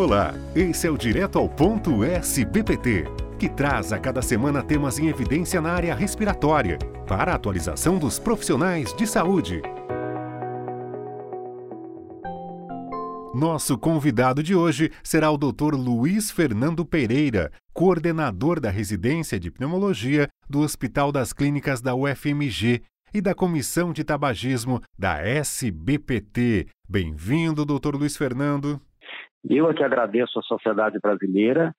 Olá, esse é o Direto ao Ponto SBPT, que traz a cada semana temas em evidência na área respiratória, para a atualização dos profissionais de saúde. Nosso convidado de hoje será o Dr. Luiz Fernando Pereira, coordenador da residência de pneumologia do Hospital das Clínicas da UFMG e da Comissão de Tabagismo da SBPT. Bem-vindo, Dr. Luiz Fernando. Eu é que agradeço à sociedade brasileira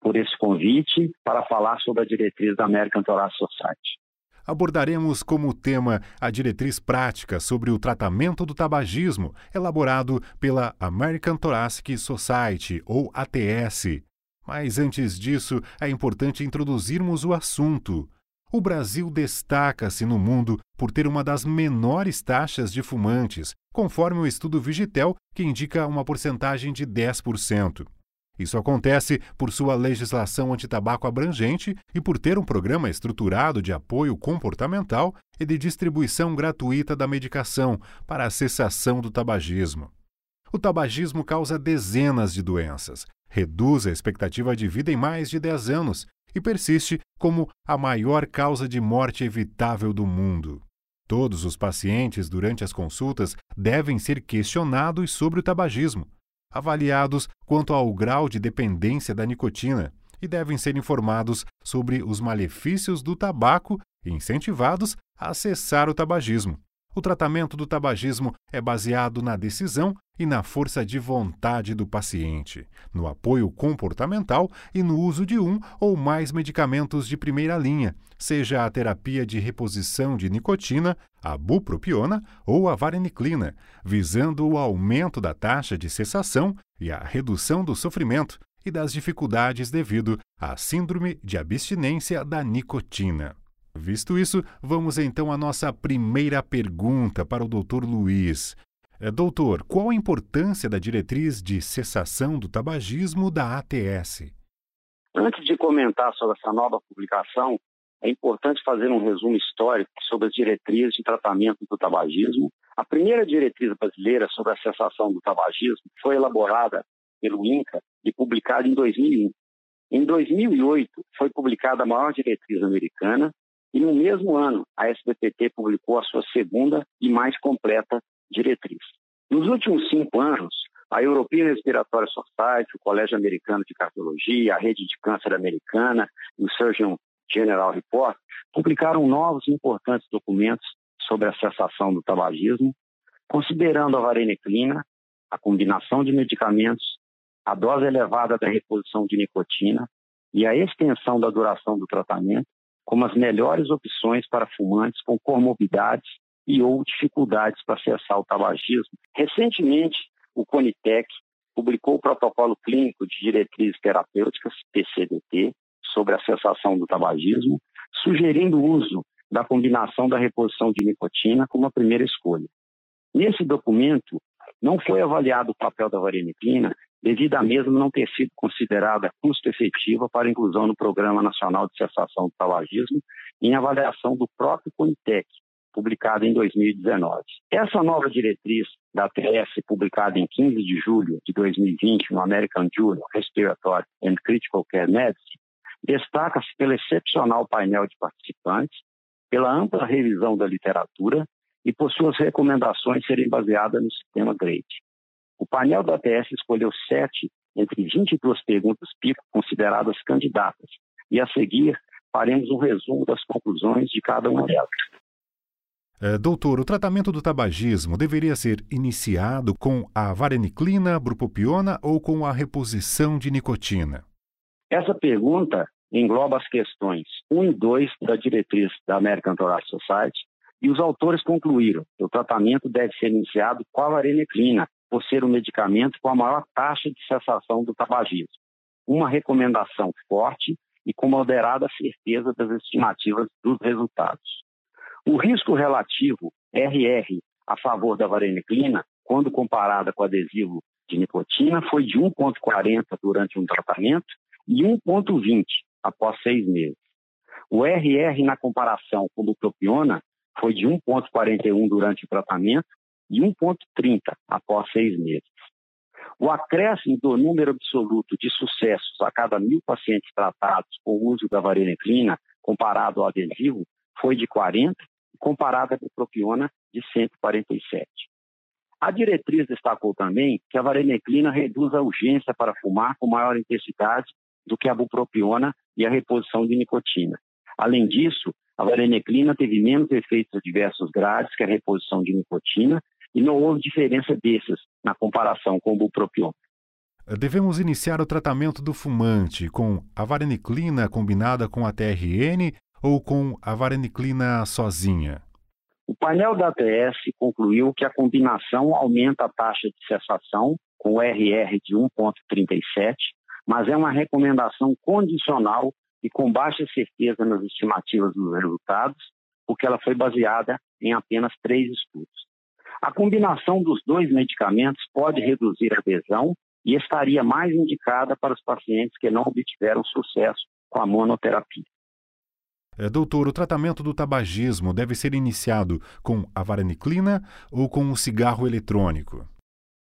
por esse convite para falar sobre a diretriz da American Thoracic Society. Abordaremos como tema a diretriz prática sobre o tratamento do tabagismo, elaborado pela American Thoracic Society, ou ATS. Mas antes disso, é importante introduzirmos o assunto. O Brasil destaca-se no mundo por ter uma das menores taxas de fumantes, conforme o estudo Vigitel, que indica uma porcentagem de 10%. Isso acontece por sua legislação antitabaco abrangente e por ter um programa estruturado de apoio comportamental e de distribuição gratuita da medicação para a cessação do tabagismo. O tabagismo causa dezenas de doenças, reduz a expectativa de vida em mais de 10 anos e persiste como a maior causa de morte evitável do mundo. Todos os pacientes, durante as consultas, devem ser questionados sobre o tabagismo, avaliados quanto ao grau de dependência da nicotina e devem ser informados sobre os malefícios do tabaco e incentivados a cessar o tabagismo. O tratamento do tabagismo é baseado na decisão e na força de vontade do paciente, no apoio comportamental e no uso de um ou mais medicamentos de primeira linha, seja a terapia de reposição de nicotina, a bupropiona ou a vareniclina, visando o aumento da taxa de cessação e a redução do sofrimento e das dificuldades devido à síndrome de abstinência da nicotina. Visto isso, vamos então à nossa primeira pergunta para o Dr. Luiz. É, doutor, qual a importância da diretriz de cessação do tabagismo da ATS? Antes de comentar sobre essa nova publicação, é importante fazer um resumo histórico sobre as diretrizes de tratamento do tabagismo. A primeira diretriz brasileira sobre a cessação do tabagismo foi elaborada pelo INCA e publicada em 2001. Em 2008, foi publicada a maior diretriz americana, e no mesmo ano, a SBPT publicou a sua segunda e mais completa diretriz. Nos últimos cinco anos, a European Respiratory Society, o Colégio Americano de Cardiologia, a Rede de Câncer Americana e o Surgeon General Report publicaram novos e importantes documentos sobre a cessação do tabagismo, considerando a vareniclina, a combinação de medicamentos, a dose elevada da reposição de nicotina e a extensão da duração do tratamento como as melhores opções para fumantes com comorbidades e ou dificuldades para cessar o tabagismo. Recentemente, o Conitec publicou o protocolo clínico de diretrizes terapêuticas, PCDT, sobre a cessação do tabagismo, sugerindo o uso da combinação da reposição de nicotina como a primeira escolha. Nesse documento, não foi avaliado o papel da vareniclina devido a mesma não ter sido considerada custo-efetiva para inclusão no Programa Nacional de Cessação do Tabagismo em avaliação do próprio Conitec, publicada em 2019. Essa nova diretriz da ATS, publicada em 15 de julho de 2020 no American Journal Respiratory and Critical Care Medicine, destaca-se pelo excepcional painel de participantes, pela ampla revisão da literatura e por suas recomendações serem baseadas no sistema GRADE. O painel da ATS escolheu sete entre 22 perguntas pico consideradas candidatas, e a seguir faremos um resumo das conclusões de cada uma delas. É, doutor, o tratamento do tabagismo deveria ser iniciado com a vareniclina, brupopiona ou com a reposição de nicotina? Essa pergunta engloba as questões 1 e 2 da diretriz da American Thoracic Society e os autores concluíram que o tratamento deve ser iniciado com a vareniclina, por ser o medicamento com a maior taxa de cessação do tabagismo. Uma recomendação forte e com moderada certeza das estimativas dos resultados. O risco relativo RR a favor da vareniclina, quando comparada com adesivo de nicotina, foi de 1,40 durante um tratamento e 1,20 após seis meses. O RR na comparação com bupropiona foi de 1,41 durante o tratamento e 1,30 após seis meses. O acréscimo do número absoluto de sucessos a cada mil pacientes tratados com o uso da vareniclina comparado ao adesivo foi de 40, comparado à bupropiona de 147. A diretriz destacou também que a vareniclina reduz a urgência para fumar com maior intensidade do que a bupropiona e a reposição de nicotina. Além disso, a vareniclina teve menos efeitos adversos graves que a reposição de nicotina e não houve diferença desses na comparação com o bupropiona. Devemos iniciar o tratamento do fumante com a vareniclina combinada com a TRN ou com a vareniclina sozinha? O painel da ATS concluiu que a combinação aumenta a taxa de cessação com o RR de 1,37, mas é uma recomendação condicional e com baixa certeza nas estimativas dos resultados, porque ela foi baseada em apenas três estudos. A combinação dos dois medicamentos pode reduzir a adesão e estaria mais indicada para os pacientes que não obtiveram sucesso com a monoterapia. É, doutor, o tratamento do tabagismo deve ser iniciado com a vareniclina ou com o cigarro eletrônico?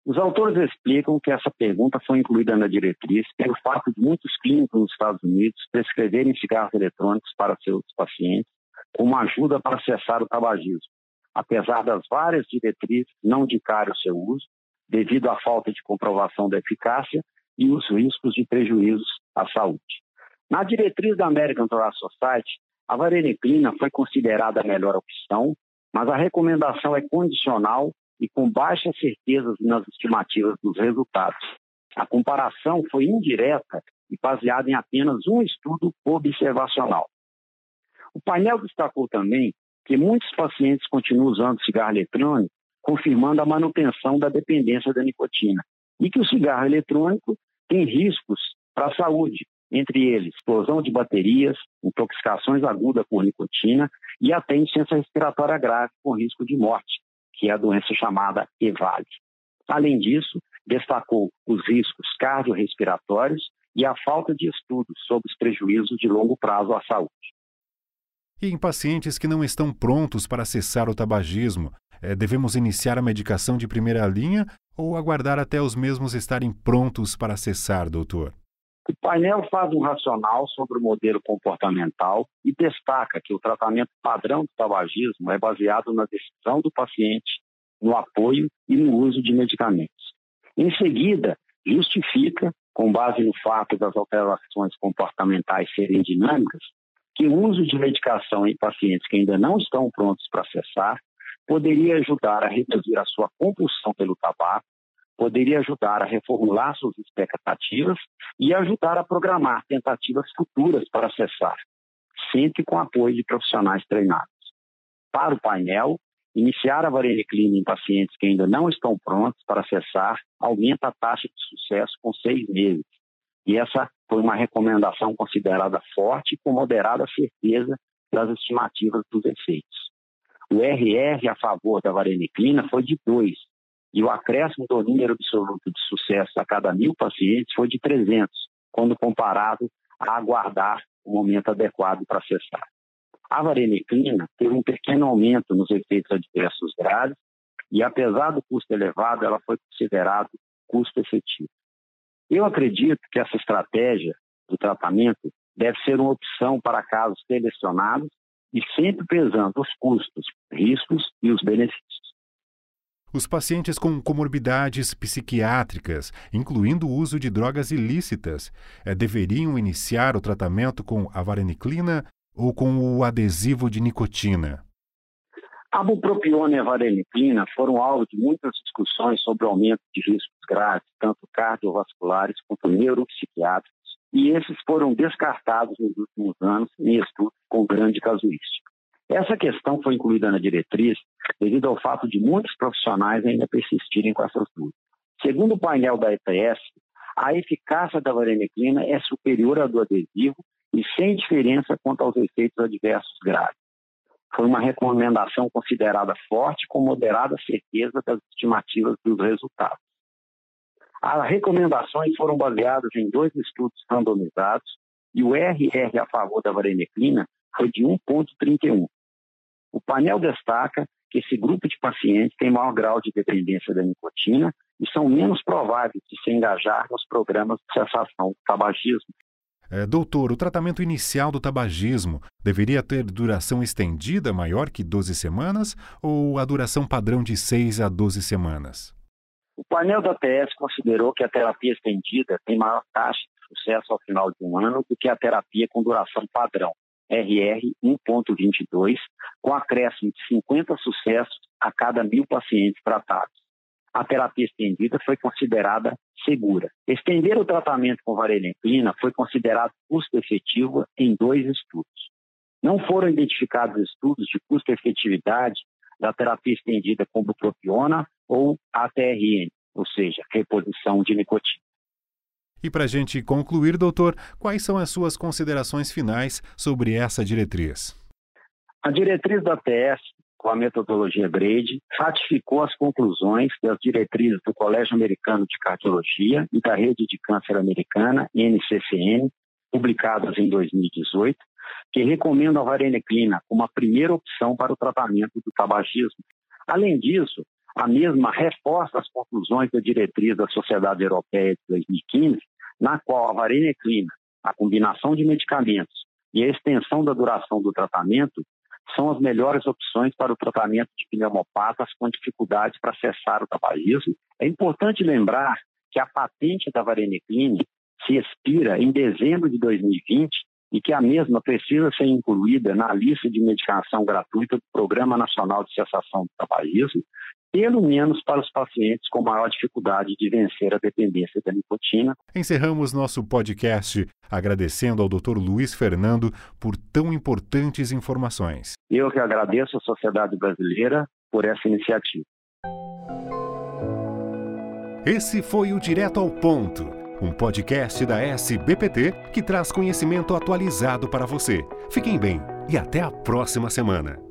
Os autores explicam que essa pergunta foi incluída na diretriz pelo fato de muitos clínicos nos Estados Unidos prescreverem cigarros eletrônicos para seus pacientes como ajuda para cessar o tabagismo, apesar das várias diretrizes não indicarem o seu uso, devido à falta de comprovação da eficácia e os riscos de prejuízos à saúde. Na diretriz da American Thoracic Society, a vareniclina foi considerada a melhor opção, mas a recomendação é condicional e com baixas certezas nas estimativas dos resultados. A comparação foi indireta e baseada em apenas um estudo observacional. O painel destacou também que muitos pacientes continuam usando cigarro eletrônico, confirmando a manutenção da dependência da nicotina, e que o cigarro eletrônico tem riscos para a saúde, entre eles explosão de baterias, intoxicações agudas por nicotina e até insuficiência respiratória grave com risco de morte, que é a doença chamada EVALI. Além disso, destacou os riscos cardiorrespiratórios e a falta de estudos sobre os prejuízos de longo prazo à saúde. E em pacientes que não estão prontos para cessar o tabagismo, eh, devemos iniciar a medicação de primeira linha ou aguardar até os mesmos estarem prontos para cessar, doutor? O painel faz um racional sobre o modelo comportamental e destaca que o tratamento padrão do tabagismo é baseado na decisão do paciente, no apoio e no uso de medicamentos. Em seguida, justifica, com base no fato das alterações comportamentais serem dinâmicas, que o uso de medicação em pacientes que ainda não estão prontos para cessar poderia ajudar a reduzir a sua compulsão pelo tabaco poderia ajudar a reformular suas expectativas e ajudar a programar tentativas futuras para acessar, sempre com apoio de profissionais treinados. Para o painel, iniciar a vareniclina em pacientes que ainda não estão prontos para acessar aumenta a taxa de sucesso com seis meses. E essa foi uma recomendação considerada forte com moderada certeza das estimativas dos efeitos. O RR a favor da vareniclina foi de 2, e o acréscimo do número absoluto de sucesso a cada mil pacientes foi de 300, quando comparado a aguardar o momento adequado para cessar. A vareniclina teve um pequeno aumento nos efeitos adversos graves e, apesar do custo elevado, ela foi considerada custo efetivo. Eu acredito que essa estratégia do tratamento deve ser uma opção para casos selecionados e sempre pesando os custos, riscos e os benefícios. Os pacientes com comorbidades psiquiátricas, incluindo o uso de drogas ilícitas, eh, deveriam iniciar o tratamento com a vareniclina ou com o adesivo de nicotina? A bupropiona e a vareniclina foram alvo de muitas discussões sobre o aumento de riscos graves, tanto cardiovasculares quanto neuropsiquiátricos, e esses foram descartados nos últimos anos em estudos com grande casuística. Essa questão foi incluída na diretriz devido ao fato de muitos profissionais ainda persistirem com essas dúvidas. Segundo o painel da EPS, a eficácia da vareniclina é superior à do adesivo e sem diferença quanto aos efeitos adversos graves. Foi uma recomendação considerada forte com moderada certeza das estimativas dos resultados. As recomendações foram baseadas em dois estudos randomizados e o RR a favor da vareniclina foi de 1,31. O painel destaca que esse grupo de pacientes tem maior grau de dependência da nicotina e são menos prováveis de se engajar nos programas de cessação do tabagismo. É, doutor, o tratamento inicial do tabagismo deveria ter duração estendida maior que 12 semanas ou a duração padrão de 6 a 12 semanas? O painel da ATS considerou que a terapia estendida tem maior taxa de sucesso ao final de um ano do que a terapia com duração padrão, RR 1.22, com acréscimo de 50 sucessos a cada mil pacientes tratados a terapia estendida foi considerada segura. Estender o tratamento com vareniclina foi considerado custo-efetivo em dois estudos. Não foram identificados estudos de custo-efetividade da terapia estendida com bupropiona ou ATRN, ou seja, reposição de nicotina. E para a gente concluir, doutor, quais são as suas considerações finais sobre essa diretriz? A diretriz da ATS com a metodologia Grade, ratificou as conclusões das diretrizes do Colégio Americano de Cardiologia e da Rede de Câncer Americana, NCCN, publicadas em 2018, que recomendam a vareniclina como a primeira opção para o tratamento do tabagismo. Além disso, a mesma reforça as conclusões da diretriz da Sociedade Europeia de 2015, na qual a vareniclina, a combinação de medicamentos e a extensão da duração do tratamento são as melhores opções para o tratamento de pneumopatas com dificuldade para cessar o tabagismo. É importante lembrar que a patente da varenicline se expira em dezembro de 2020 e que a mesma precisa ser incluída na lista de medicação gratuita do Programa Nacional de Cessação do Tabagismo, pelo menos para os pacientes com maior dificuldade de vencer a dependência da nicotina. Encerramos nosso podcast agradecendo ao Dr. Luiz Fernando por tão importantes informações. Eu que agradeço à sociedade brasileira por essa iniciativa. Esse foi o Direto ao Ponto, um podcast da SBPT que traz conhecimento atualizado para você. Fiquem bem e até a próxima semana.